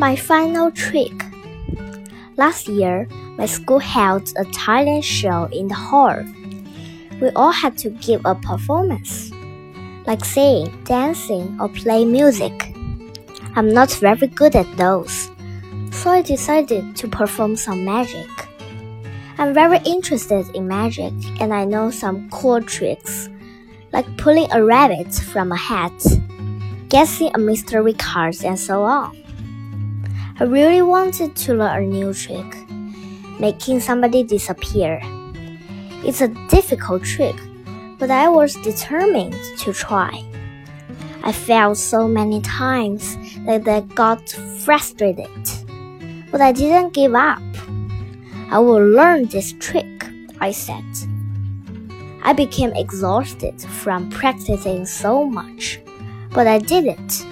My final trick. Last year, my school held a talent show in the hall. We all had to give a performance, like singing, dancing, or play music. I'm not very good at those, so I decided to perform some magic. I'm very interested in magic and I know some cool tricks, like pulling a rabbit from a hat, guessing a mystery card, and so on. I really wanted to learn a new trick, making somebody disappear. It's a difficult trick, but I was determined to try. I failed so many times that I got frustrated, but I didn't give up. I will learn this trick, I said. I became exhausted from practicing so much, but I did it.